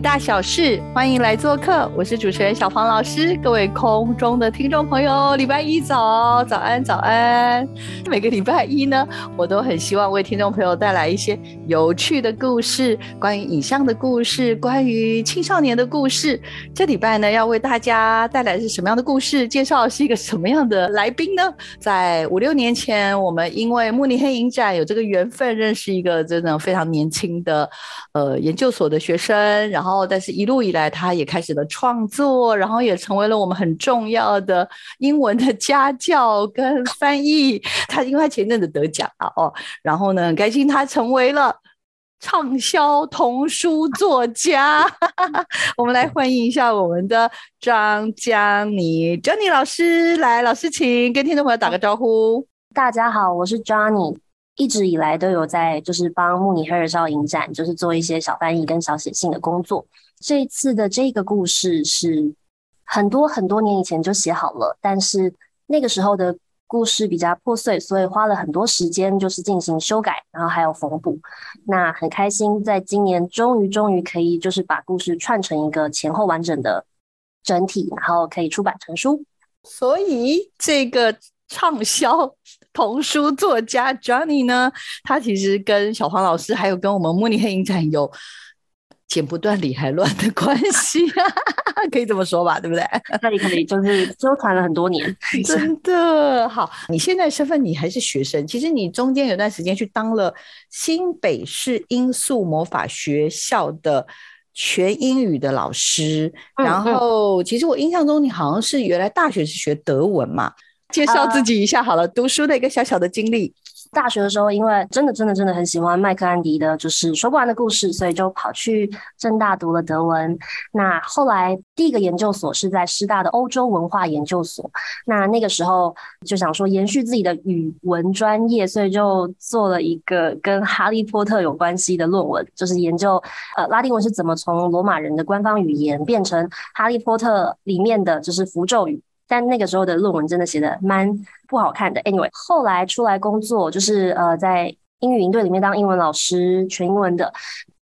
大小事，欢迎来做客，我是主持人小黄老师。各位空中的听众朋友，礼拜一早，早安，早安。每个礼拜一呢，我都很希望为听众朋友带来一些有趣的故事，关于影像的故事，关于青少年的故事。这礼拜呢，要为大家带来是什么样的故事？介绍是一个什么样的来宾呢？在五六年前，我们因为慕尼黑影展有这个缘分，认识一个真的非常年轻的呃研究所的学生。然后，后但是一路以来，他也开始了创作，然后也成为了我们很重要的英文的家教跟翻译。他因为他前阵子得奖了哦，然后呢，很开心他成为了畅销童书作家。我们来欢迎一下我们的张江妮 Johnny 老师，来，老师请跟听众朋友打个招呼。大家好，我是 Johnny。一直以来都有在，就是帮慕尼黑尔少影展，就是做一些小翻译跟小写信的工作。这一次的这个故事是很多很多年以前就写好了，但是那个时候的故事比较破碎，所以花了很多时间就是进行修改，然后还有缝补。那很开心，在今年终于终于可以就是把故事串成一个前后完整的整体，然后可以出版成书。所以这个。畅销童书作家 Johnny 呢，他其实跟小黄老师还有跟我们慕尼黑影展有剪不断理还乱的关系，可以这么说吧，对不对？可以可以，就是纠缠了很多年，真的好。你现在身份你还是学生，其实你中间有段时间去当了新北市音速魔法学校的全英语的老师，然后其实我印象中你好像是原来大学是学德文嘛。介绍自己一下好了，读书的一个小小的经历。大学的时候，因为真的真的真的很喜欢麦克安迪的，就是说不完的故事，所以就跑去正大读了德文。那后来第一个研究所是在师大的欧洲文化研究所。那那个时候就想说延续自己的语文专业，所以就做了一个跟哈利波特有关系的论文，就是研究呃拉丁文是怎么从罗马人的官方语言变成哈利波特里面的就是符咒语。但那个时候的论文真的写的蛮不好看的。Anyway，后来出来工作，就是呃在英语营队里面当英文老师，全英文的，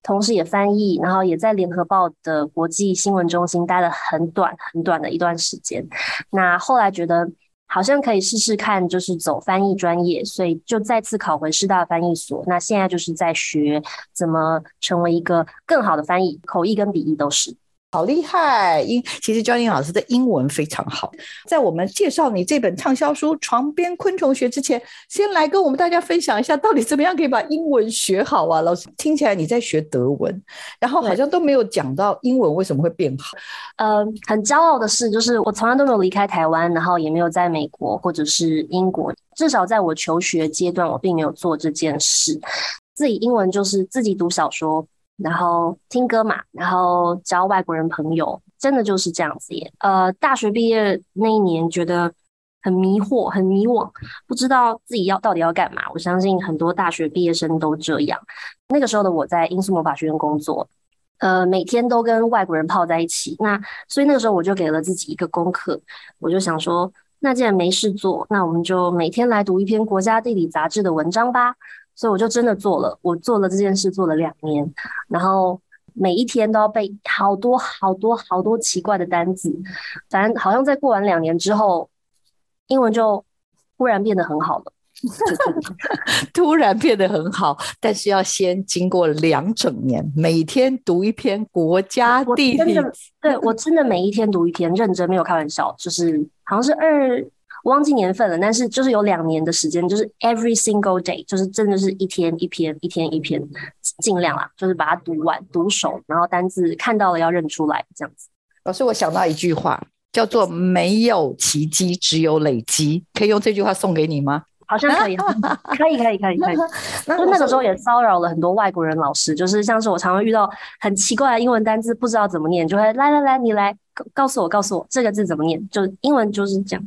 同时也翻译，然后也在联合报的国际新闻中心待了很短很短的一段时间。那后来觉得好像可以试试看，就是走翻译专业，所以就再次考回师大翻译所。那现在就是在学怎么成为一个更好的翻译，口译跟笔译都是。好厉害！英其实 Johnny 老师的英文非常好。在我们介绍你这本畅销书《床边昆虫学》之前，先来跟我们大家分享一下，到底怎么样可以把英文学好啊？老师听起来你在学德文，然后好像都没有讲到英文为什么会变好。呃，很骄傲的是，就是我从来都没有离开台湾，然后也没有在美国或者是英国，至少在我求学阶段，我并没有做这件事。自己英文就是自己读小说。然后听歌嘛，然后交外国人朋友，真的就是这样子耶。呃，大学毕业那一年，觉得很迷惑，很迷惘，不知道自己要到底要干嘛。我相信很多大学毕业生都这样。那个时候的我在英速魔法学院工作，呃，每天都跟外国人泡在一起。那所以那个时候我就给了自己一个功课，我就想说，那既然没事做，那我们就每天来读一篇国家地理杂志的文章吧。所以我就真的做了，我做了这件事做了两年，然后每一天都要背好多好多好多奇怪的单子，反正好像在过完两年之后，英文就忽然变得很好了，突然变得很好，但是要先经过两整年，每天读一篇国家地理，对我真的每一天读一篇，认真没有开玩笑，就是好像是二。忘记年份了，但是就是有两年的时间，就是 every single day，就是真的是一天一篇，一天一篇，尽量啦，就是把它读完、读熟，然后单字看到了要认出来，这样子。老师，我想到一句话，叫做“没有奇迹，只有累积”，可以用这句话送给你吗？好像可以，可以，可以，可以，可以。就那个时候也骚扰了很多外国人老师，就是像是我常常遇到很奇怪的英文单字，不知道怎么念，就会来来来，你来告诉我，告诉我这个字怎么念，就英文就是这样。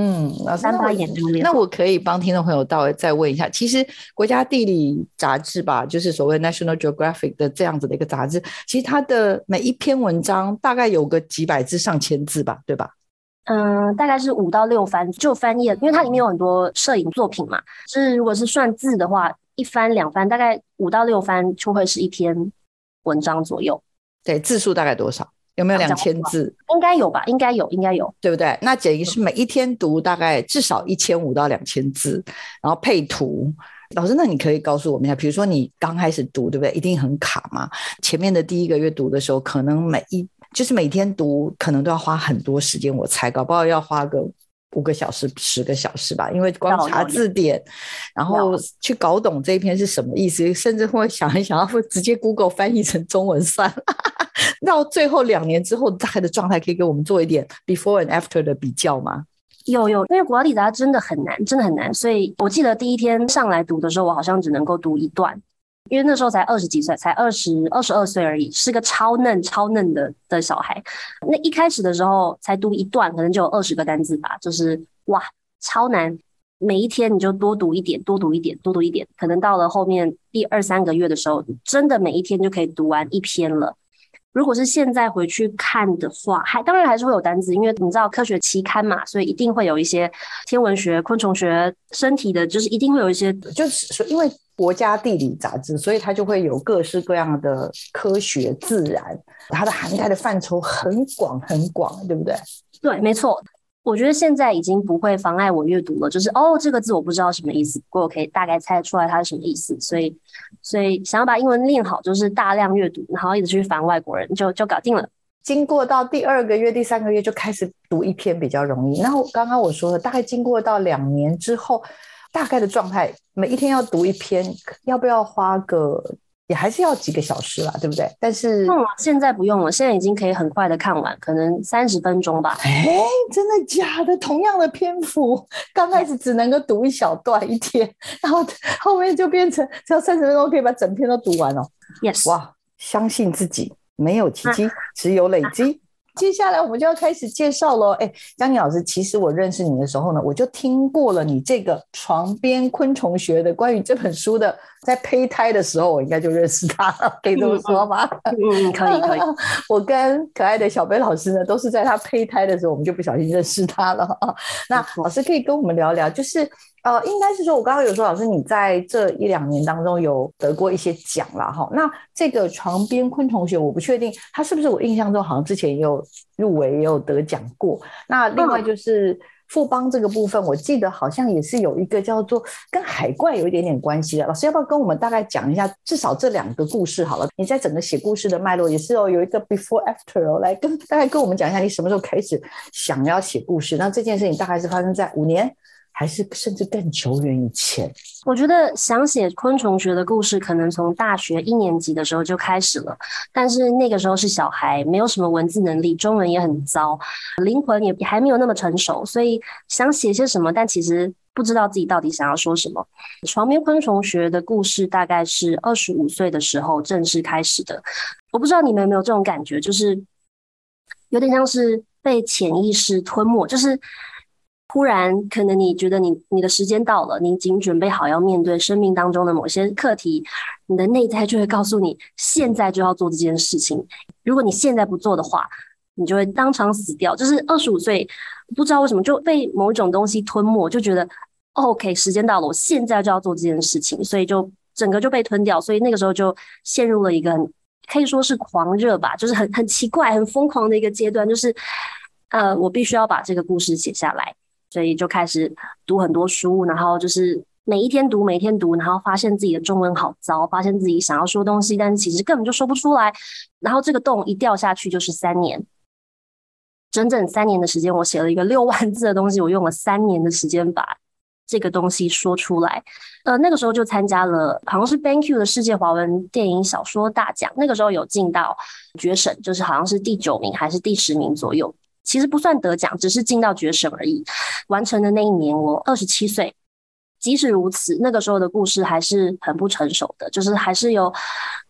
嗯，三八眼就练。那我可以帮听众朋友到再问一下，其实国家地理杂志吧，就是所谓 National Geographic 的这样子的一个杂志，其实它的每一篇文章大概有个几百字、上千字吧，对吧？嗯，大概是五到六翻就翻页，因为它里面有很多摄影作品嘛。就是如果是算字的话，一翻两翻，大概五到六翻就会是一篇文章左右。对，字数大概多少？有没有两千字？应该有吧，应该有，应该有，对不对？那等于是每一天读大概至少一千五到两千字，然后配图。老师，那你可以告诉我们一下，比如说你刚开始读，对不对？一定很卡嘛。前面的第一个月读的时候，可能每一就是每天读，可能都要花很多时间。我猜，搞不好要花个五个小时、十个小时吧。因为光查字典，然后去搞懂这一篇是什么意思，甚至会想一想，会直接 Google 翻译成中文算了。到最后两年之后，大概的状态可以给我们做一点 before and after 的比较吗？有有，因为国际达真的很难，真的很难。所以我记得第一天上来读的时候，我好像只能够读一段。因为那时候才二十几岁，才二十二十二岁而已，是个超嫩超嫩的的小孩。那一开始的时候才读一段，可能就有二十个单字吧，就是哇，超难。每一天你就多读一点，多读一点，多读一点。可能到了后面第二三个月的时候，真的每一天就可以读完一篇了。如果是现在回去看的话，还当然还是会有单字，因为你知道科学期刊嘛，所以一定会有一些天文学、昆虫学、身体的，就是一定会有一些，就是因为。国家地理杂志，所以它就会有各式各样的科学、自然，它的涵盖的范畴很广很广，对不对？对，没错。我觉得现在已经不会妨碍我阅读了，就是哦，这个字我不知道什么意思，不过我可以大概猜出来它是什么意思。所以，所以想要把英文练好，就是大量阅读，然后一直去烦外国人，就就搞定了。经过到第二个月、第三个月就开始读一篇比较容易。然后刚刚我说的，大概经过到两年之后。大概的状态，每一天要读一篇，要不要花个也还是要几个小时啦，对不对？但是嗯，现在不用了，现在已经可以很快的看完，可能三十分钟吧。哎，真的假的？同样的篇幅，刚开始只能够读一小段一天，然后后面就变成只要三十分钟可以把整篇都读完哦。Yes，哇，相信自己，没有奇迹，只有累积。接下来我们就要开始介绍喽。哎，江宁老师，其实我认识你的时候呢，我就听过了你这个床边昆虫学的关于这本书的，在胚胎的时候，我应该就认识他了，可以这么说吗？嗯，可以可以。我跟可爱的小贝老师呢，都是在他胚胎的时候，我们就不小心认识他了啊。那老师可以跟我们聊聊，就是。呃，应该是说，我刚刚有说，老师你在这一两年当中有得过一些奖了哈。那这个床边昆虫学，我不确定他是不是我印象中好像之前也有入围，也有得奖过。那另外就是富邦这个部分，我记得好像也是有一个叫做跟海怪有一点点关系的。老师要不要跟我们大概讲一下，至少这两个故事好了？你在整个写故事的脉络也是哦，有一个 before after 哦，来跟大概跟我们讲一下，你什么时候开始想要写故事？那这件事情大概是发生在五年。还是甚至更久远以前，我觉得想写昆虫学的故事，可能从大学一年级的时候就开始了。但是那个时候是小孩，没有什么文字能力，中文也很糟，灵魂也还没有那么成熟，所以想写些什么，但其实不知道自己到底想要说什么。床边昆虫学的故事大概是二十五岁的时候正式开始的。我不知道你们有没有这种感觉，就是有点像是被潜意识吞没，就是。忽然，可能你觉得你你的时间到了，你已经准备好要面对生命当中的某些课题，你的内在就会告诉你，现在就要做这件事情。如果你现在不做的话，你就会当场死掉。就是二十五岁，不知道为什么就被某一种东西吞没，就觉得 OK，时间到了，我现在就要做这件事情，所以就整个就被吞掉。所以那个时候就陷入了一个可以说是狂热吧，就是很很奇怪、很疯狂的一个阶段，就是呃，我必须要把这个故事写下来。所以就开始读很多书，然后就是每一天读，每一天读，然后发现自己的中文好糟，发现自己想要说东西，但是其实根本就说不出来。然后这个洞一掉下去就是三年，整整三年的时间，我写了一个六万字的东西，我用了三年的时间把这个东西说出来。呃，那个时候就参加了，好像是 BenQ 的世界华文电影小说大奖，那个时候有进到决审，就是好像是第九名还是第十名左右。其实不算得奖，只是进到决审而已。完成的那一年，我二十七岁。即使如此，那个时候的故事还是很不成熟的，就是还是有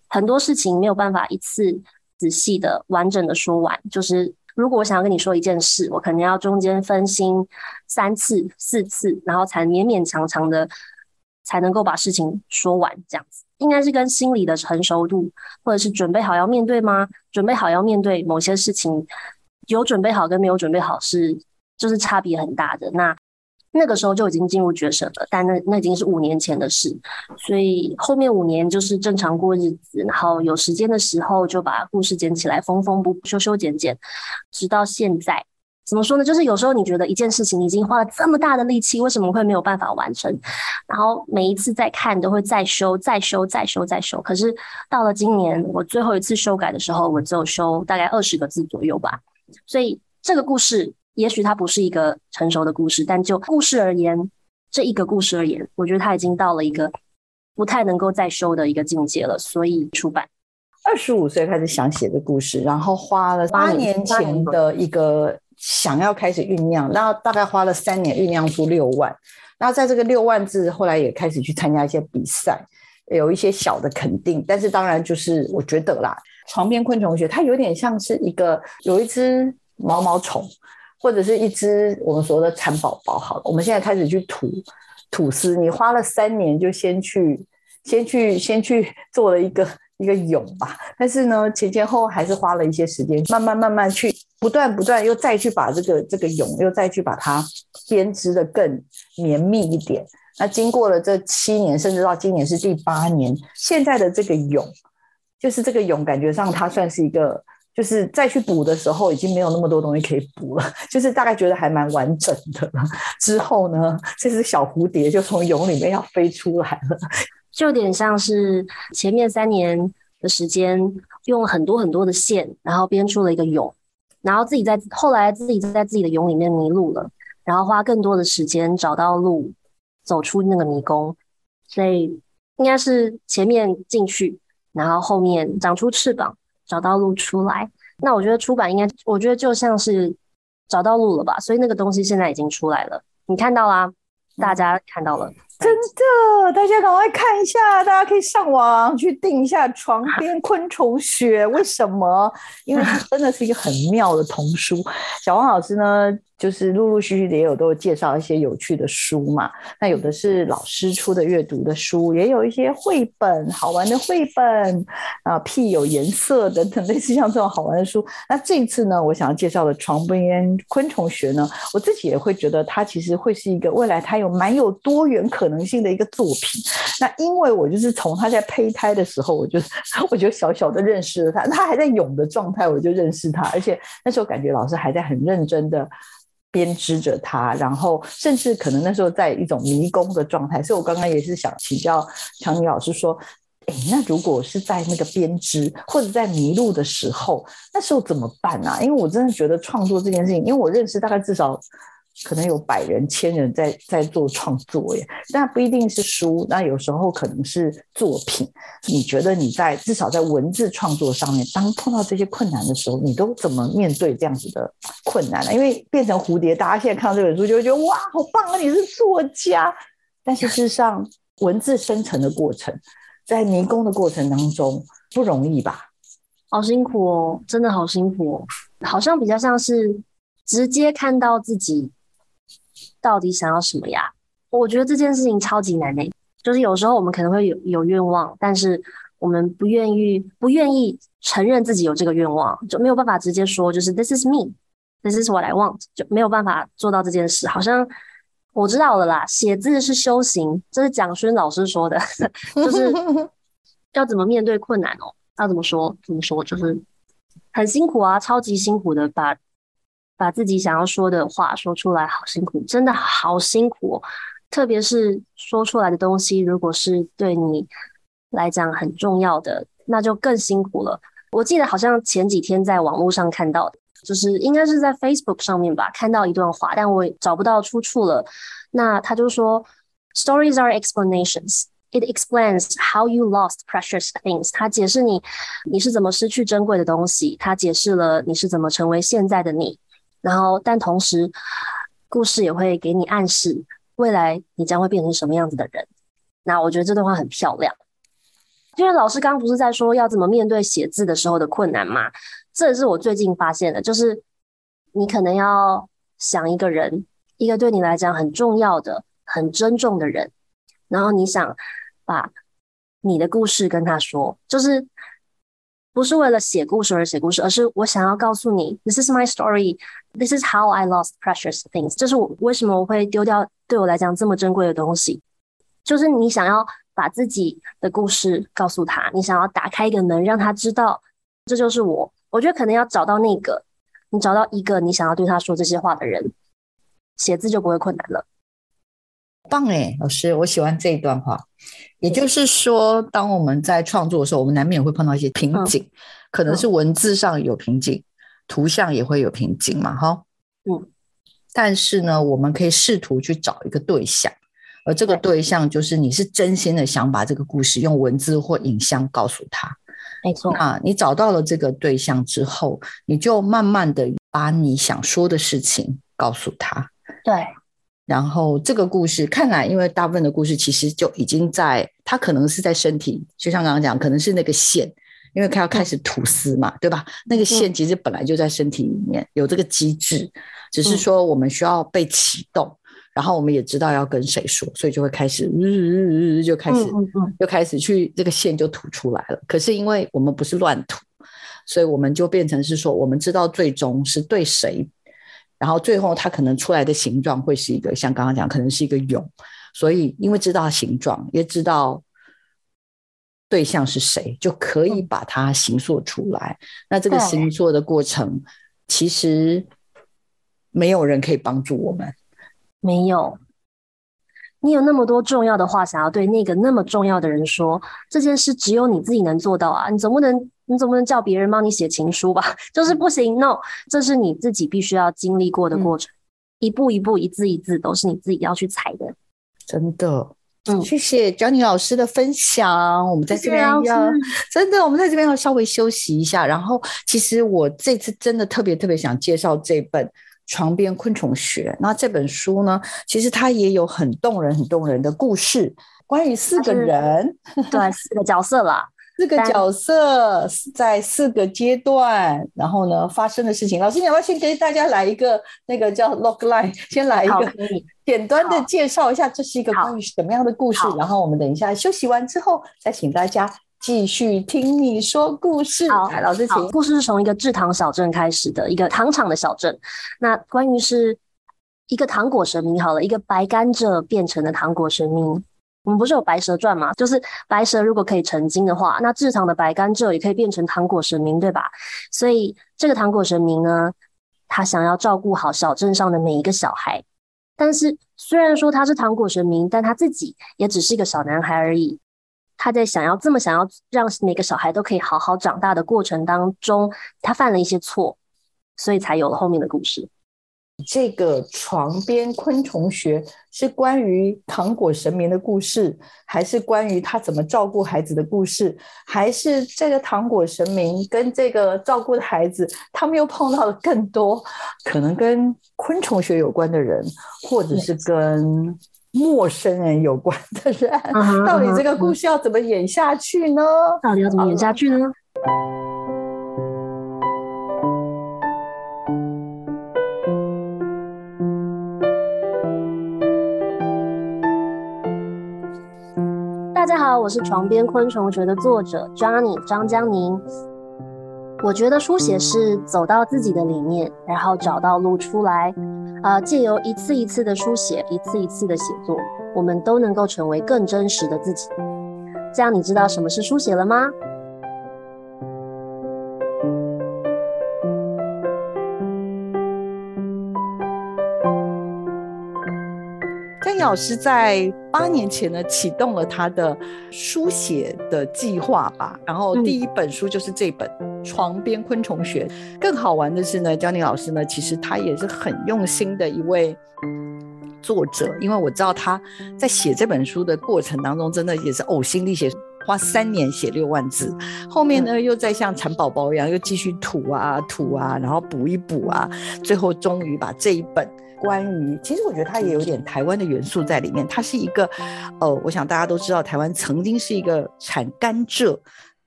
很多事情没有办法一次仔细的、完整的说完。就是如果我想要跟你说一件事，我可能要中间分心三次、四次，然后才勉勉强强的才能够把事情说完。这样子应该是跟心理的成熟度，或者是准备好要面对吗？准备好要面对某些事情，有准备好跟没有准备好是就是差别很大的。那。那个时候就已经进入决审了，但那那已经是五年前的事，所以后面五年就是正常过日子，然后有时间的时候就把故事捡起来，缝缝补补，修修剪剪，直到现在。怎么说呢？就是有时候你觉得一件事情已经花了这么大的力气，为什么会没有办法完成？然后每一次再看都会再修、再修、再修、再修。可是到了今年我最后一次修改的时候，我只有修大概二十个字左右吧。所以这个故事。也许它不是一个成熟的故事，但就故事而言，这一个故事而言，我觉得它已经到了一个不太能够再修的一个境界了，所以出版。二十五岁开始想写的故事，然后花了八年前的一个想要开始酝酿，然后大概花了三年酝酿出六万。那在这个六万字，后来也开始去参加一些比赛，有一些小的肯定。但是当然就是我觉得啦，床边昆虫学它有点像是一个有一只毛毛虫。或者是一只我们说的蚕宝宝，好了，我们现在开始去吐吐丝。你花了三年就先去先去先去做了一个 一个蛹吧，但是呢前前后后还是花了一些时间，慢慢慢慢去不断不断又再去把这个这个蛹又再去把它编织的更绵密一点。那经过了这七年，甚至到今年是第八年，现在的这个蛹就是这个蛹，感觉上它算是一个。就是再去补的时候，已经没有那么多东西可以补了，就是大概觉得还蛮完整的了。之后呢，这只小蝴蝶就从蛹里面要飞出来了，就有点像是前面三年的时间用了很多很多的线，然后编出了一个蛹，然后自己在后来自己在自己的蛹里面迷路了，然后花更多的时间找到路，走出那个迷宫。所以应该是前面进去，然后后面长出翅膀。找到路出来，那我觉得出版应该，我觉得就像是找到路了吧，所以那个东西现在已经出来了，你看到啦，大家看到了，真的，大家赶快看一下，大家可以上网去订一下《床边昆虫学》，为什么？因为它真的是一个很妙的童书，小王老师呢。就是陆陆续续的也有都介绍一些有趣的书嘛，那有的是老师出的阅读的书，也有一些绘本好玩的绘本啊，屁有颜色等等类似像这种好玩的书。那这一次呢，我想要介绍的《床边昆虫学》呢，我自己也会觉得它其实会是一个未来它有蛮有多元可可能性的一个作品。那因为我就是从他在胚胎的时候，我就 我就小小的认识了他，他还在蛹的状态，我就认识他，而且那时候感觉老师还在很认真的。编织着它，然后甚至可能那时候在一种迷宫的状态，所以我刚刚也是想请教强尼老师说，哎，那如果是在那个编织或者在迷路的时候，那时候怎么办啊？因为我真的觉得创作这件事情，因为我认识大概至少。可能有百人、千人在在做创作耶，但不一定是书，那有时候可能是作品。你觉得你在至少在文字创作上面，当碰到这些困难的时候，你都怎么面对这样子的困难呢？因为变成蝴蝶，大家现在看到这本书就会觉得哇，好棒啊，你是作家。但是事实上，文字生成的过程，在迷宫的过程当中不容易吧？好辛苦哦，真的好辛苦哦，好像比较像是直接看到自己。到底想要什么呀？我觉得这件事情超级难诶，就是有时候我们可能会有有愿望，但是我们不愿意不愿意承认自己有这个愿望，就没有办法直接说，就是 This is me，This is what I want，就没有办法做到这件事。好像我知道了啦，写字是修行，这是蒋勋老师说的，就是 要怎么面对困难哦，要怎么说怎么说，就是很辛苦啊，超级辛苦的把。把自己想要说的话说出来，好辛苦，真的好辛苦。特别是说出来的东西，如果是对你来讲很重要的，那就更辛苦了。我记得好像前几天在网络上看到，就是应该是在 Facebook 上面吧，看到一段话，但我找不到出处了。那他就说：“Stories are explanations. It explains how you lost precious things.” 他解释你你是怎么失去珍贵的东西，他解释了你是怎么成为现在的你。然后但同时故事也会给你暗示未来你将会变成什么样子的人。那我觉得这段话很漂亮。因为老师刚不是在说要怎么面对写字的时候的困难嘛？这也是我最近发现的，就是你可能要想一个人，一个对你来讲很重要的、很珍重的人，然后你想把你的故事跟他说，就是不是为了写故事而写故事，而是我想要告诉你，This is my story, This is how I lost precious things，这是我为什么我会丢掉对我来讲这么珍贵的东西，就是你想要。把自己的故事告诉他，你想要打开一个门，让他知道这就是我。我觉得可能要找到那个，你找到一个你想要对他说这些话的人，写字就不会困难了。棒哎，老师，我喜欢这一段话。也就是说，当我们在创作的时候，我们难免会碰到一些瓶颈，可能是文字上有瓶颈，图像也会有瓶颈嘛，哈。嗯。但是呢，我们可以试图去找一个对象。而这个对象就是你是真心的想把这个故事用文字或影像告诉他，没错。那你找到了这个对象之后，你就慢慢的把你想说的事情告诉他。对。然后这个故事看来，因为大部分的故事其实就已经在，他可能是在身体，就像刚刚讲，可能是那个线，因为他要开始吐丝嘛，对吧？那个线其实本来就在身体里面有这个机制，只是说我们需要被启动。然后我们也知道要跟谁说，所以就会开始日日日就开始就开始去这个线就吐出来了。可是因为我们不是乱吐，所以我们就变成是说，我们知道最终是对谁，然后最后它可能出来的形状会是一个像刚刚讲，可能是一个蛹。所以因为知道形状，也知道对象是谁，就可以把它形塑出来。那这个形塑的过程，其实没有人可以帮助我们。没有，你有那么多重要的话想要对那个那么重要的人说，这件事只有你自己能做到啊！你总不能，你总不能叫别人帮你写情书吧？就是不行，no，这是你自己必须要经历过的过程，一步一步，一字一字，都是你自己要去踩的。真的，嗯，谢谢 Johnny 老师的分享。我们在这边要真的，我们在这边要稍微休息一下。然后，其实我这次真的特别特别想介绍这本。床边昆虫学，那这本书呢？其实它也有很动人、很动人的故事，关于四个人，对，四个角色啦，四个角色在四个阶段，然后呢发生的事情。老师，你要不要先给大家来一个那个叫 log line，先来一个 简单的介绍一下，这是一个关于什么样的故事？然后我们等一下休息完之后，再请大家。继续听你说故事。好，老师，请。故事是从一个制糖小镇开始的，一个糖厂的小镇。那关于是一个糖果神明，好了，一个白甘蔗变成的糖果神明。我们不是有白蛇传吗？就是白蛇如果可以成精的话，那制糖的白甘蔗也可以变成糖果神明，对吧？所以这个糖果神明呢，他想要照顾好小镇上的每一个小孩。但是虽然说他是糖果神明，但他自己也只是一个小男孩而已。他在想要这么想要让每个小孩都可以好好长大的过程当中，他犯了一些错，所以才有了后面的故事。这个床边昆虫学是关于糖果神明的故事，还是关于他怎么照顾孩子的故事？还是这个糖果神明跟这个照顾的孩子，他们又碰到了更多可能跟昆虫学有关的人，或者是跟？陌生人有关的人，到底这个故事要怎么演下去呢？到底要怎么演下去呢？大家好，我是床边昆虫学的作者 Johnny 张江宁。我觉得书写是走到自己的里面，然后找到路出来。啊，借由一次一次的书写，一次一次的写作，我们都能够成为更真实的自己。这样，你知道什么是书写了吗？老师在八年前呢启动了他的书写的计划吧，然后第一本书就是这本《床边昆虫学》。更好玩的是呢，江宁老师呢，其实他也是很用心的一位作者，因为我知道他在写这本书的过程当中，真的也是呕心沥血。花三年写六万字，后面呢又再像蚕宝宝一样又继续吐啊吐啊，然后补一补啊，最后终于把这一本关于，其实我觉得它也有点台湾的元素在里面。它是一个，呃，我想大家都知道，台湾曾经是一个产甘蔗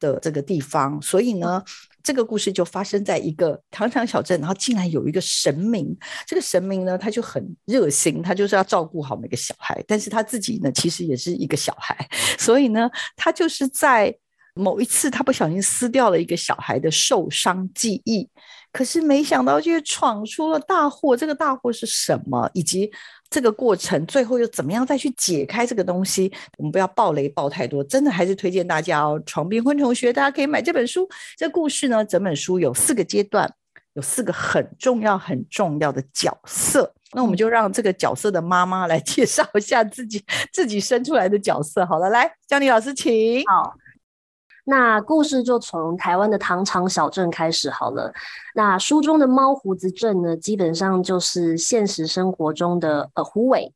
的这个地方，所以呢。这个故事就发生在一个糖厂小镇，然后竟然有一个神明。这个神明呢，他就很热心，他就是要照顾好每个小孩。但是他自己呢，其实也是一个小孩，所以呢，他就是在某一次，他不小心撕掉了一个小孩的受伤记忆。可是没想到，却闯出了大祸。这个大祸是什么？以及这个过程最后又怎么样再去解开这个东西？我们不要暴雷暴太多，真的还是推荐大家哦。床边昆虫学，大家可以买这本书。这故事呢，整本书有四个阶段，有四个很重要很重要的角色。那我们就让这个角色的妈妈来 介绍一下自己自己生出来的角色。好了，来，江丽老师，请。好。那故事就从台湾的糖厂小镇开始好了。那书中的猫胡子镇呢，基本上就是现实生活中的呃胡尾，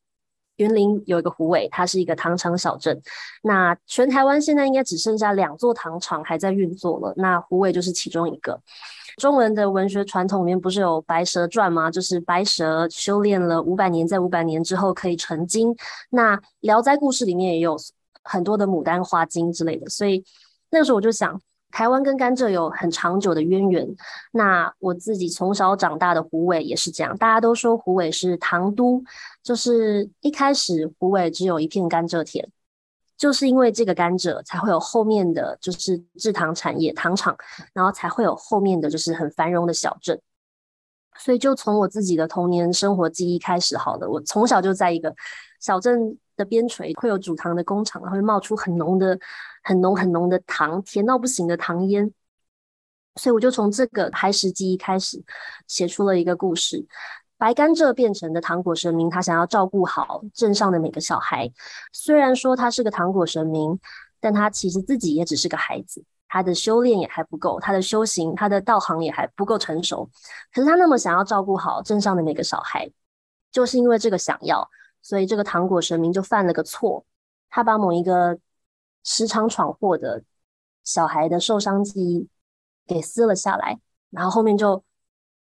云林有一个胡尾，它是一个糖厂小镇。那全台湾现在应该只剩下两座糖厂还在运作了，那胡尾就是其中一个。中文的文学传统里面不是有《白蛇传》吗？就是白蛇修炼了五百年，在五百年之后可以成精。那《聊斋故事》里面也有很多的牡丹花精之类的，所以。那个时候我就想，台湾跟甘蔗有很长久的渊源。那我自己从小长大的湖尾也是这样，大家都说湖尾是糖都，就是一开始湖尾只有一片甘蔗田，就是因为这个甘蔗才会有后面的就是制糖产业糖厂，然后才会有后面的就是很繁荣的小镇。所以就从我自己的童年生活记忆开始，好了，我从小就在一个小镇的边陲，会有煮糖的工厂，然后会冒出很浓的。很浓很浓的糖，甜到不行的糖烟，所以我就从这个孩时记忆开始，写出了一个故事。白甘蔗变成的糖果神明，他想要照顾好镇上的每个小孩。虽然说他是个糖果神明，但他其实自己也只是个孩子，他的修炼也还不够，他的修行、他的道行也还不够成熟。可是他那么想要照顾好镇上的每个小孩，就是因为这个想要，所以这个糖果神明就犯了个错，他把某一个。时常闯祸的小孩的受伤记忆给撕了下来，然后后面就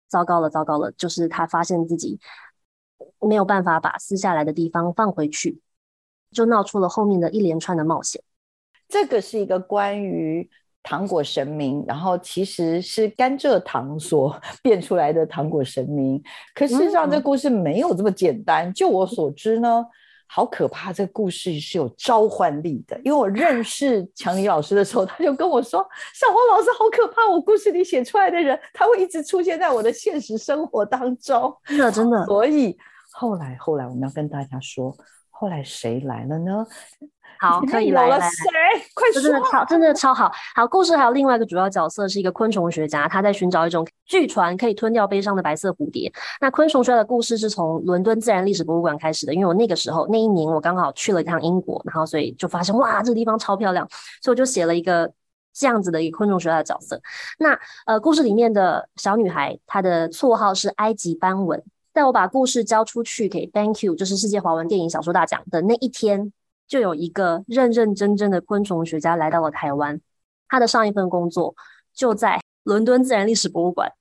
糟糕了，糟糕了，就是他发现自己没有办法把撕下来的地方放回去，就闹出了后面的一连串的冒险。这个是一个关于糖果神明，然后其实是甘蔗糖所 变出来的糖果神明，可事实上这故事没有这么简单。就我所知呢。好可怕！这个故事是有召唤力的，因为我认识 强尼老师的时候，他就跟我说：“小黄老师好可怕，我故事里写出来的人，他会一直出现在我的现实生活当中。”真的，真的。所以后来，后来我们要跟大家说，后来谁来了呢？好，可以来来来，快说！真的超，真的超好。好，故事还有另外一个主要角色是一个昆虫学家，他在寻找一种据传可以吞掉悲伤的白色蝴蝶。那昆虫学的故事是从伦敦自然历史博物馆开始的，因为我那个时候那一年我刚好去了一趟英国，然后所以就发现哇，这个地方超漂亮，所以我就写了一个这样子的一个昆虫学家的角色。那呃，故事里面的小女孩她的绰号是埃及斑纹。在我把故事交出去给 Thank You，就是世界华文电影小说大奖的那一天。就有一个认认真真的昆虫学家来到了台湾，他的上一份工作就在伦敦自然历史博物馆，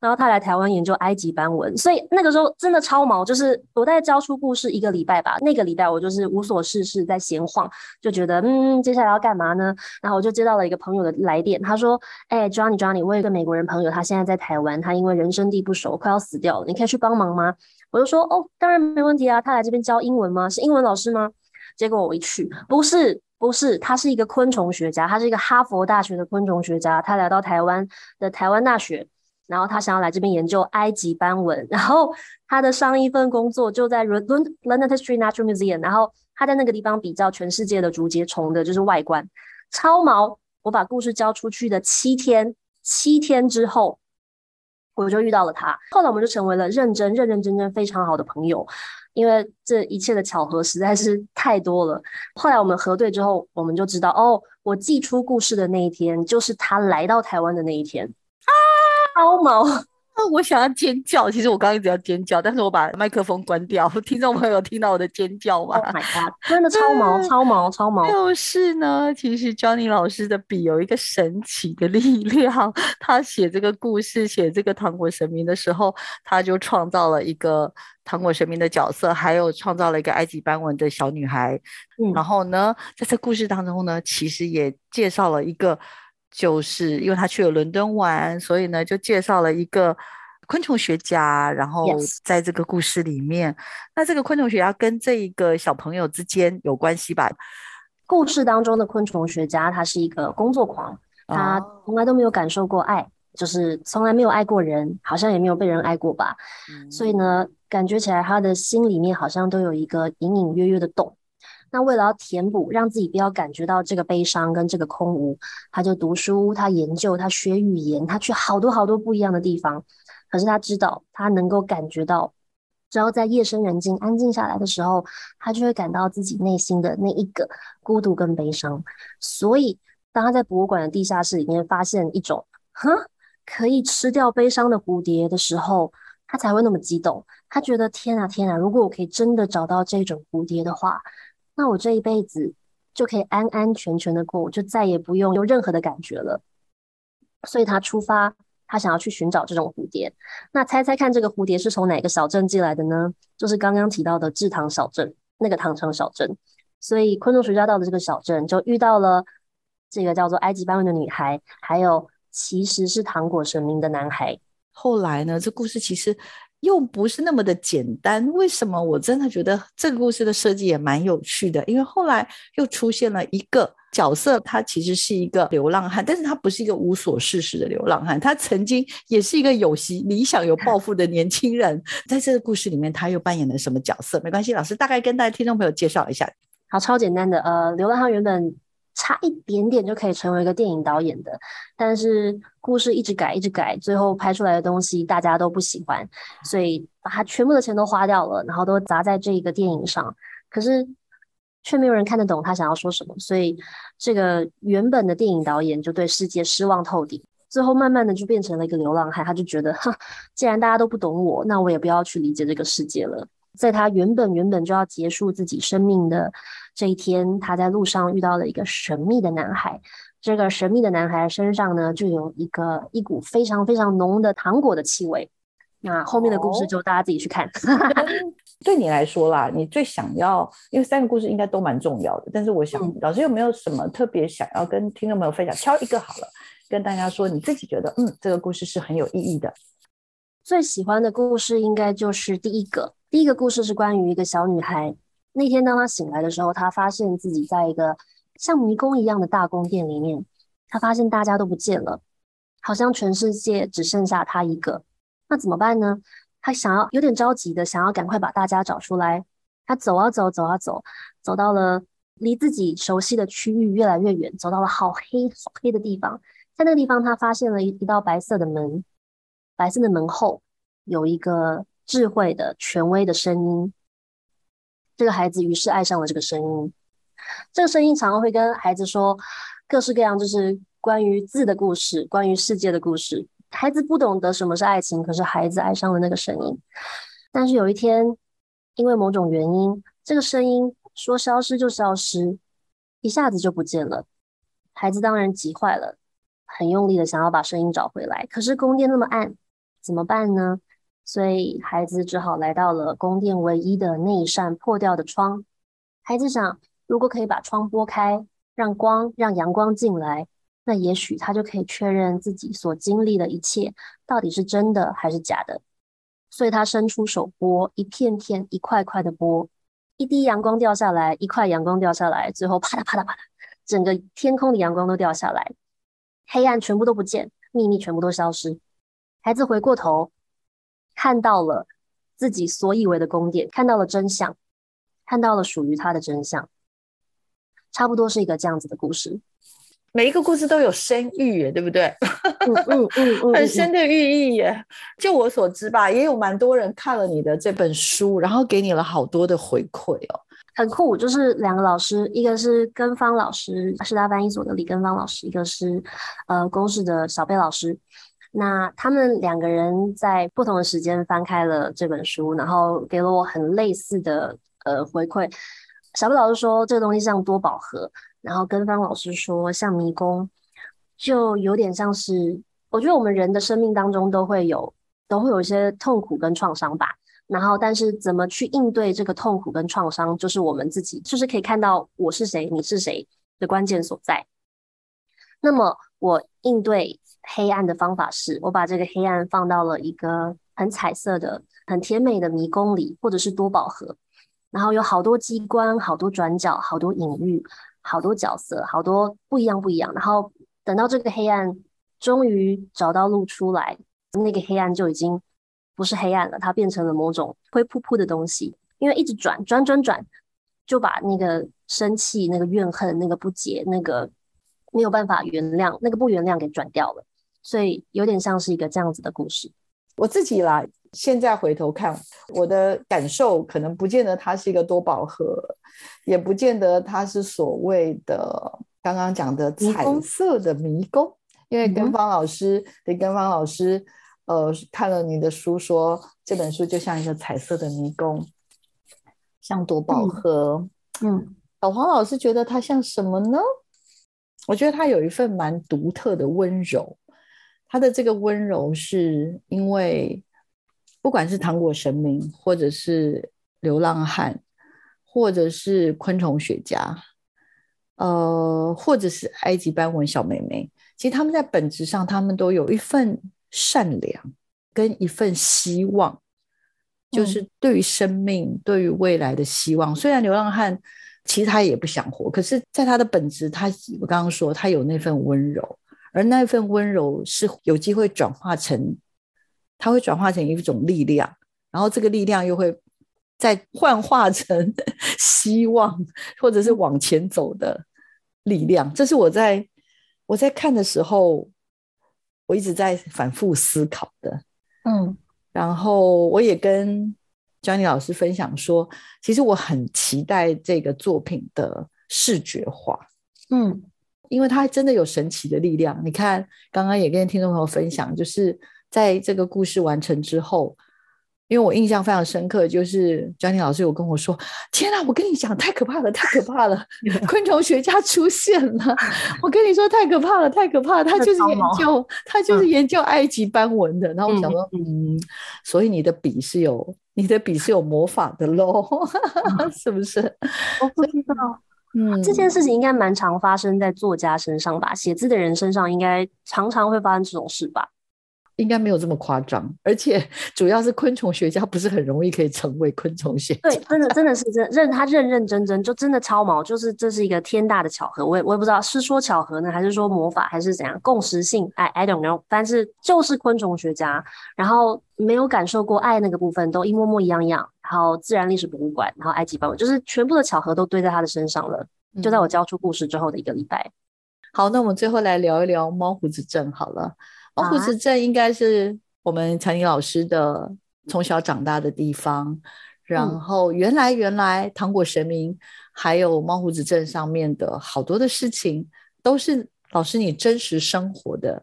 然后他来台湾研究埃及斑纹，所以那个时候真的超毛，就是我在教出故事一个礼拜吧，那个礼拜我就是无所事事在闲晃，就觉得嗯，接下来要干嘛呢？然后我就接到了一个朋友的来电，他说：“哎，Johnny Johnny，我有一个美国人朋友，他现在在台湾，他因为人生地不熟，快要死掉了，你可以去帮忙吗？”我就说：“哦，当然没问题啊，他来这边教英文吗？是英文老师吗？”结果我一去，不是不是，他是一个昆虫学家，他是一个哈佛大学的昆虫学家，他来到台湾的台湾大学，然后他想要来这边研究埃及斑纹，然后他的上一份工作就在 London History Natural Museum，然后他在那个地方比较全世界的竹节虫的就是外观，超毛。我把故事交出去的七天，七天之后。我就遇到了他，后来我们就成为了认真、认认真真、非常好的朋友，因为这一切的巧合实在是太多了。后来我们核对之后，我们就知道，哦，我寄出故事的那一天，就是他来到台湾的那一天。啊，超毛，我想要尖叫，其实我刚刚一直要尖叫，但是我把麦克风关掉。听众朋友听到我的尖叫吗 Oh my god！真的超毛、超毛、超毛。就是呢，其实 Johnny 老师的笔有一个神奇的力量。他写这个故事、写这个糖果神明的时候，他就创造了一个糖果神明的角色，还有创造了一个埃及斑纹的小女孩。嗯然后呢，在这故事当中呢，其实也介绍了一个。就是因为他去了伦敦玩，所以呢就介绍了一个昆虫学家。然后在这个故事里面，那这个昆虫学家跟这一个小朋友之间有关系吧？故事当中的昆虫学家，他是一个工作狂，他哦从来都没有感受过爱，就是从来没有爱过人，好像也没有被人爱过吧。所以呢，感觉起来他的心里面好像都有一个隐隐约约的洞。那为了要填补，让自己不要感觉到这个悲伤跟这个空无，他就读书，他研究，他学语言，他去好多好多不一样的地方。可是他知道，他能够感觉到，只要在夜深人静、安静下来的时候，他就会感到自己内心的那一个孤独跟悲伤。所以，当他在博物馆的地下室里面发现一种，哼，可以吃掉悲伤的蝴蝶的时候，他才会那么激动。他觉得天啊天啊，如果我可以真的找到这种蝴蝶的话，那我这一辈子就可以安安全全的过，我就再也不用有任何的感觉了。所以他出发，他想要去寻找这种蝴蝶。那猜猜看，这个蝴蝶是从哪个小镇寄来的呢？就是刚刚提到的制糖小镇，那个糖城小镇。所以昆虫学家到的这个小镇，就遇到了这个叫做埃及斑纹的女孩，还有其实是糖果神明的男孩。后来呢，这故事其实又不是那么的简单。为什么？我真的觉得这个故事的设计也蛮有趣的，因为后来又出现了一个角色，他其实是一个流浪汉，但是他不是一个无所事事的流浪汉，他曾经也是一个有希理想、有抱负的年轻人。在这个故事里面，他又扮演了什么角色？没关系，老师大概跟大家听众朋友介绍一下。好，超简单的。呃，流浪汉原本差一点点就可以成为一个电影导演的，但是故事一直改，一直改，最后拍出来的东西大家都不喜欢，所以把他全部的钱都花掉了，然后都砸在这个电影上。可是却没有人看得懂他想要说什么，所以这个原本的电影导演就对世界失望透顶。最后慢慢的就变成了一个流浪汉，他就觉得，哈，既然大家都不懂我，那我也不要去理解这个世界了。在他原本原本就要结束自己生命的这一天，他在路上遇到了一个神秘的男孩。这个神秘的男孩身上呢，就有一个一股非常非常浓的糖果的气味。那后面的故事哦就大家自己去看。对你来说啦，你最想要，因为三个故事应该都蛮重要的，但是我想，嗯老师有没有什么特别想要跟听众朋友分享？挑一个好了，跟大家说你自己觉得，嗯，这个故事是很有意义的。最喜欢的故事应该就是第一个。第一个故事是关于一个小女孩。那天当他醒来的时候，他发现自己在一个像迷宫一样的大宫殿里面。他发现大家都不见了，好像全世界只剩下他一个。那怎么办呢？他想要有点着急的，想要赶快把大家找出来。他走啊走，走啊走，走到了离自己熟悉的区域越来越远，走到了好黑好黑的地方。在那个地方，他发现了一一道白色的门。白色的门后有一个智慧的、权威的声音。这个孩子于是爱上了这个声音。这个声音常常会跟孩子说各式各样，就是关于字的故事，关于世界的故事。孩子不懂得什么是爱情，可是孩子爱上了那个声音。但是有一天，因为某种原因，这个声音说消失就消失，一下子就不见了。孩子当然急坏了，很用力的想要把声音找回来，可是宫殿那么暗。怎么办呢？所以孩子只好来到了宫殿唯一的那一扇破掉的窗。孩子想，如果可以把窗拨开，让光、让阳光进来，那也许他就可以确认自己所经历的一切到底是真的还是假的。所以他伸出手拨，一片片、一块块的拨，一滴阳光掉下来，一块阳光掉下来，最后啪嗒啪嗒啪嗒，整个天空的阳光都掉下来，黑暗全部都不见，秘密全部都消失。孩子回过头，看到了自己所以为的宫殿，看到了真相，看到了属于他的真相，差不多是一个这样子的故事。每一个故事都有深寓耶，对不对？嗯嗯嗯嗯，很深的寓意耶。就我所知吧，也有蛮多人看了你的这本书，然后给你了好多的回馈哦。很酷，就是两个老师，一个是跟方老师，师大翻译所的李根芳老师，一个是呃公视的小贝老师。那他们两个人在不同的时间翻开了这本书，然后给了我很类似的呃回馈。小布老师说这个东西像多宝盒，然后跟方老师说像迷宫，就有点像是我觉得我们人的生命当中都会有都会有一些痛苦跟创伤吧。然后，但是怎么去应对这个痛苦跟创伤，就是我们自己就是可以看到我是谁，你是谁的关键所在。那么我应对黑暗的方法是，我把这个黑暗放到了一个很彩色的、很甜美的迷宫里，或者是多宝盒，然后有好多机关、好多转角、好多隐喻、好多角色、好多不一样不一样。然后等到这个黑暗终于找到路出来，那个黑暗就已经不是黑暗了，它变成了某种灰扑扑的东西。因为一直转转转转，就把那个生气、那个怨恨、那个不解、那个。没有办法原谅那个不原谅给转掉了，所以有点像是一个这样子的故事。我自己啦，现在回头看，我的感受可能不见得它是一个多宝盒，也不见得它是所谓的刚刚讲的彩色的迷宫。因为跟方老师，得跟方老师，呃，看了你的书，说这本书就像一个彩色的迷宫，像多宝盒。嗯，小黄老师觉得它像什么呢？我觉得它有一份蛮独特的温柔，他的这个温柔是因为，不管是糖果神明，或者是流浪汉，或者是昆虫学家，呃，或者是埃及斑纹小妹妹，其实他们在本质上，他们都有一份善良跟一份希望，就是对于生命、对于未来的希望。虽然流浪汉。其实他也不想活，可是，在他的本质，他我刚刚说，他有那份温柔，而那份温柔是有机会转化成，它会转化成一种力量，然后这个力量又会再幻化成 希望，或者是往前走的力量。这是我在我在看的时候，我一直在反复思考的。嗯，然后我也跟。Johnny 老师分享说：“其实我很期待这个作品的视觉化，嗯，因为它真的有神奇的力量。你看，刚刚也跟听众朋友分享，就是在这个故事完成之后。”因为我印象非常深刻，就是 Johnny 老师有跟我说：“天哪，我跟你讲，太可怕了，太可怕了！昆虫学家出现了，我跟你说，太可怕了，太可怕了！他就是研究，他就是研究埃及斑纹的。然后我想说，嗯，所以你的笔是有，你的笔是有魔法的喽，是不是？我不知道，嗯，这件事情应该蛮常发生在作家身上吧？写字的人身上应该常常会发生这种事吧？”应该没有这么夸张，而且主要是昆虫学家不是很容易可以成为昆虫学家。对，真的真的是真认他认认真真，就真的超毛，就是这是一个天大的巧合。我也我也不知道是说巧合呢，还是说魔法，还是怎样共识性？I I don't know。但是就是昆虫学家，然后没有感受过爱那个部分，都一模模一样样。然后自然历史博物馆，然后埃及博物馆，就是全部的巧合都堆在他的身上了。就在我交出故事之后的一个礼拜。好，那我们最后来聊一聊猫胡子症好了。猫胡子镇应该是我们强尼老师的从小长大的地方。然后原来原来糖果神明还有猫胡子镇上面的好多的事情，都是老师你真实生活的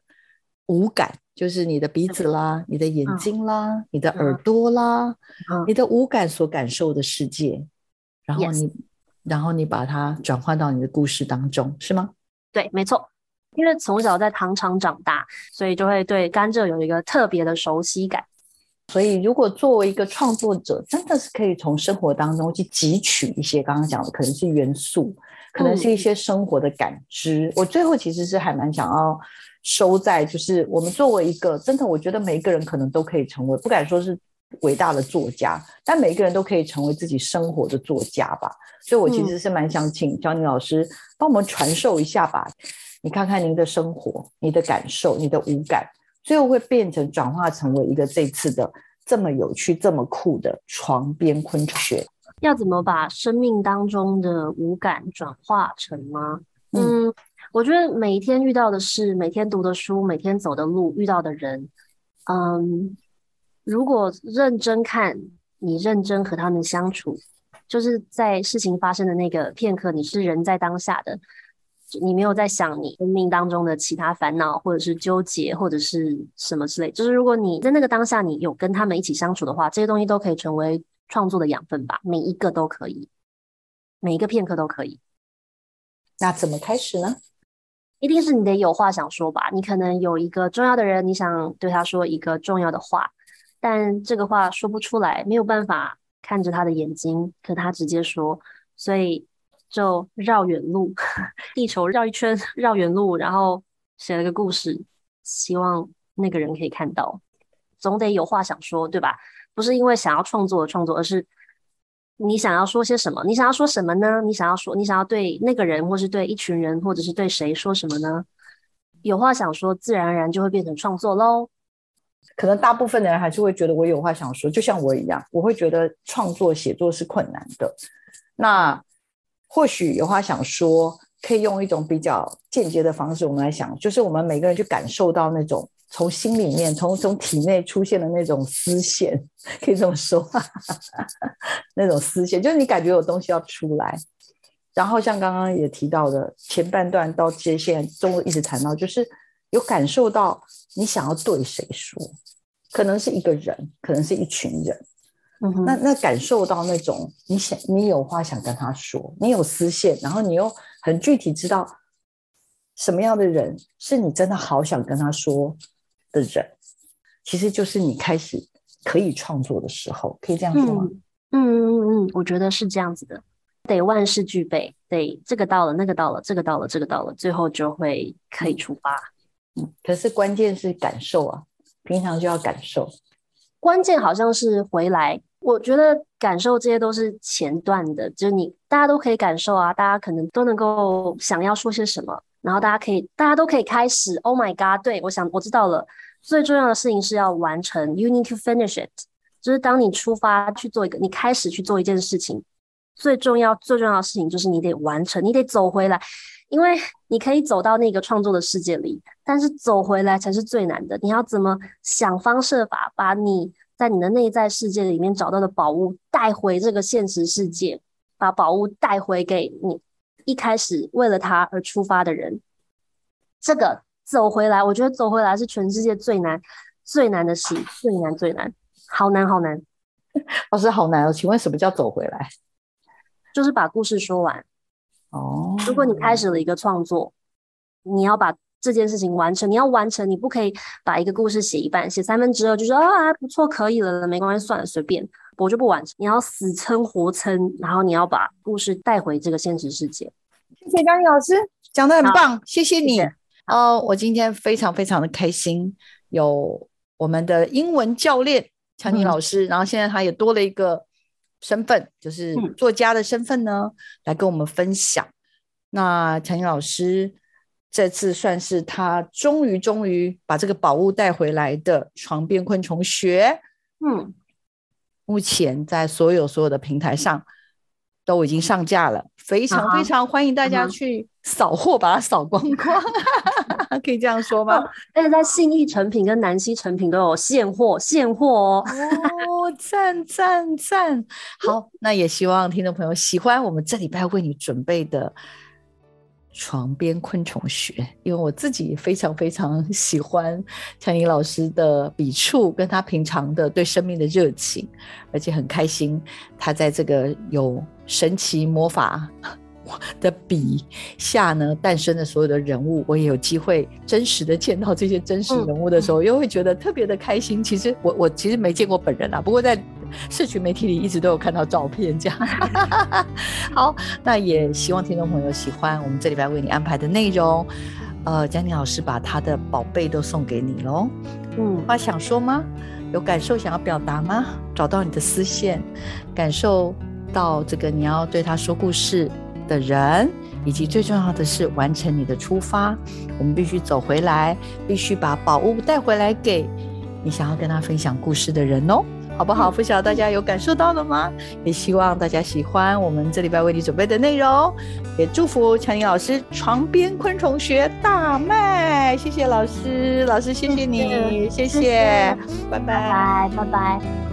五感，就是你的鼻子啦、你的眼睛啦、你的耳朵啦、你的五感所感受的世界。然后你，然后你把它转换到你的故事当中，是吗？对，没错。因为从小在糖厂长大，所以就会对甘蔗有一个特别的熟悉感。所以，如果作为一个创作者，真的是可以从生活当中去汲取一些刚刚讲的，可能是元素，可能是一些生活的感知。我最后其实是还蛮想要收在，就是我们作为一个真的，我觉得每一个人可能都可以成为，不敢说是伟大的作家，但每一个人都可以成为自己生活的作家吧。所以我其实是蛮想请教你老师帮我们传授一下吧。你看看您的生活、你的感受、你的五感，最后会变成转化成为一个这次的这么有趣、这么酷的床边昆虫学。要怎么把生命当中的五感转化成吗？嗯，我觉得每一天遇到的事、每天读的书、每天走的路、遇到的人，嗯，如果认真看，你认真和他们相处，就是在事情发生的那个片刻，你是人在当下的。你没有在想你生命当中的其他烦恼，或者是纠结，或者是什么之类。就是如果你在那个当下，你有跟他们一起相处的话，这些东西都可以成为创作的养分吧，每一个都可以，每一个片刻都可以。那怎么开始呢？一定是你得有话想说吧？你可能有一个重要的人，你想对他说一个重要的话，但这个话说不出来，没有办法看着他的眼睛，可他直接说，所以就绕远路，地球绕一圈，绕远路，然后写了个故事，希望那个人可以看到。总得有话想说，对吧？不是因为想要创作而创作，而是。你想要说些什么？你想要说什么呢？你想要说，你想要对那个人，或是对一群人，或者是对谁说什么呢？有话想说，自然而然就会变成创作喽。可能大部分的人还是会觉得我有话想说，就像我一样，我会觉得创作写作是困难的。那或许有话想说，可以用一种比较间接的方式，我们来想，就是我们每个人去感受到那种。从心里面，从从体内出现的那种丝线，可以这么说，那种丝线，就是你感觉有东西要出来。然后像刚刚也提到的，前半段到接线中一直谈到，就是有感受到你想要对谁说，可能是一个人，可能是一群人。嗯那那感受到那种你想你有话想跟他说，你有丝线，然后你又很具体知道什么样的人是你真的好想跟他说。的人，其实就是你开始可以创作的时候，可以这样说吗？嗯嗯嗯嗯，我觉得是这样子的，得万事俱备，得这个到了，那个到了，这个到了，这个到了，最后就会可以出发。嗯，可是关键是感受啊，平常就要感受。关键好像是回来，我觉得感受这些都是前段的，就是你大家都可以感受啊，大家可能都能够想要说些什么。然后大家可以，大家都可以开始。Oh my god！对我想，我知道了。最重要的事情是要完成。You need to finish it。就是当你出发去做一个，你开始去做一件事情，最重要、最重要的事情就是你得完成，你得走回来。因为你可以走到那个创作的世界里，但是走回来才是最难的。你要怎么想方设法把你在你的内在世界里面找到的宝物带回这个现实世界，把宝物带回给你。一开始为了他而出发的人，这个走回来，我觉得走回来是全世界最难、最难的事，最难、最难，好难、好难。老师，好难哦！请问什么叫走回来？就是把故事说完。哦，如果你开始了一个创作，你要把这件事情完成，你要完成，你不可以把一个故事写一半，写三分之二就说啊还不错，可以了，没关系，算了，随便。我就不完成，你要死撑活撑，然后你要把故事带回这个现实世界。谢谢张毅老师讲的很棒，谢谢你哦。我今天非常非常的开心，有我们的英文教练强尼老师，然后现在他也多了一个身份，就是作家的身份呢，来跟我们分享。那强尼老师这次算是他终于终于把这个宝物带回来的床边昆虫学，嗯。目前在所有所有的平台上都已经上架了，非常非常欢迎大家去扫货，把它扫光 光，可以这样说吗？而且在信义成品跟南溪成品都有现货，现货哦！哦，赞赞赞！好，那也希望听众朋友喜欢我们这礼拜为你准备的。床边昆虫学，因为我自己非常非常喜欢强英老师的笔触，跟他平常的对生命的热情，而且很开心他在这个有神奇魔法的笔下呢诞生的所有的人物，我也有机会真实的见到这些真实人物的时候，又会觉得特别的开心。其实我我其实没见过本人啊，不过在。社群媒体里一直都有看到照片，这样 好。那也希望听众朋友喜欢我们这礼拜为你安排的内容。呃，江宁老师把他的宝贝都送给你喽。嗯，话想说吗？有感受想要表达吗？找到你的丝线，感受到这个你要对他说故事的人，以及最重要的是完成你的出发。我们必须走回来，必须把宝物带回来给你想要跟他分享故事的人哦。好不好？不晓得大家有感受到了吗？也希望大家喜欢我们这礼拜为你准备的内容，也祝福强尼老师床边昆虫学大卖。谢谢老师，老师谢谢你，谢谢，拜拜，拜拜。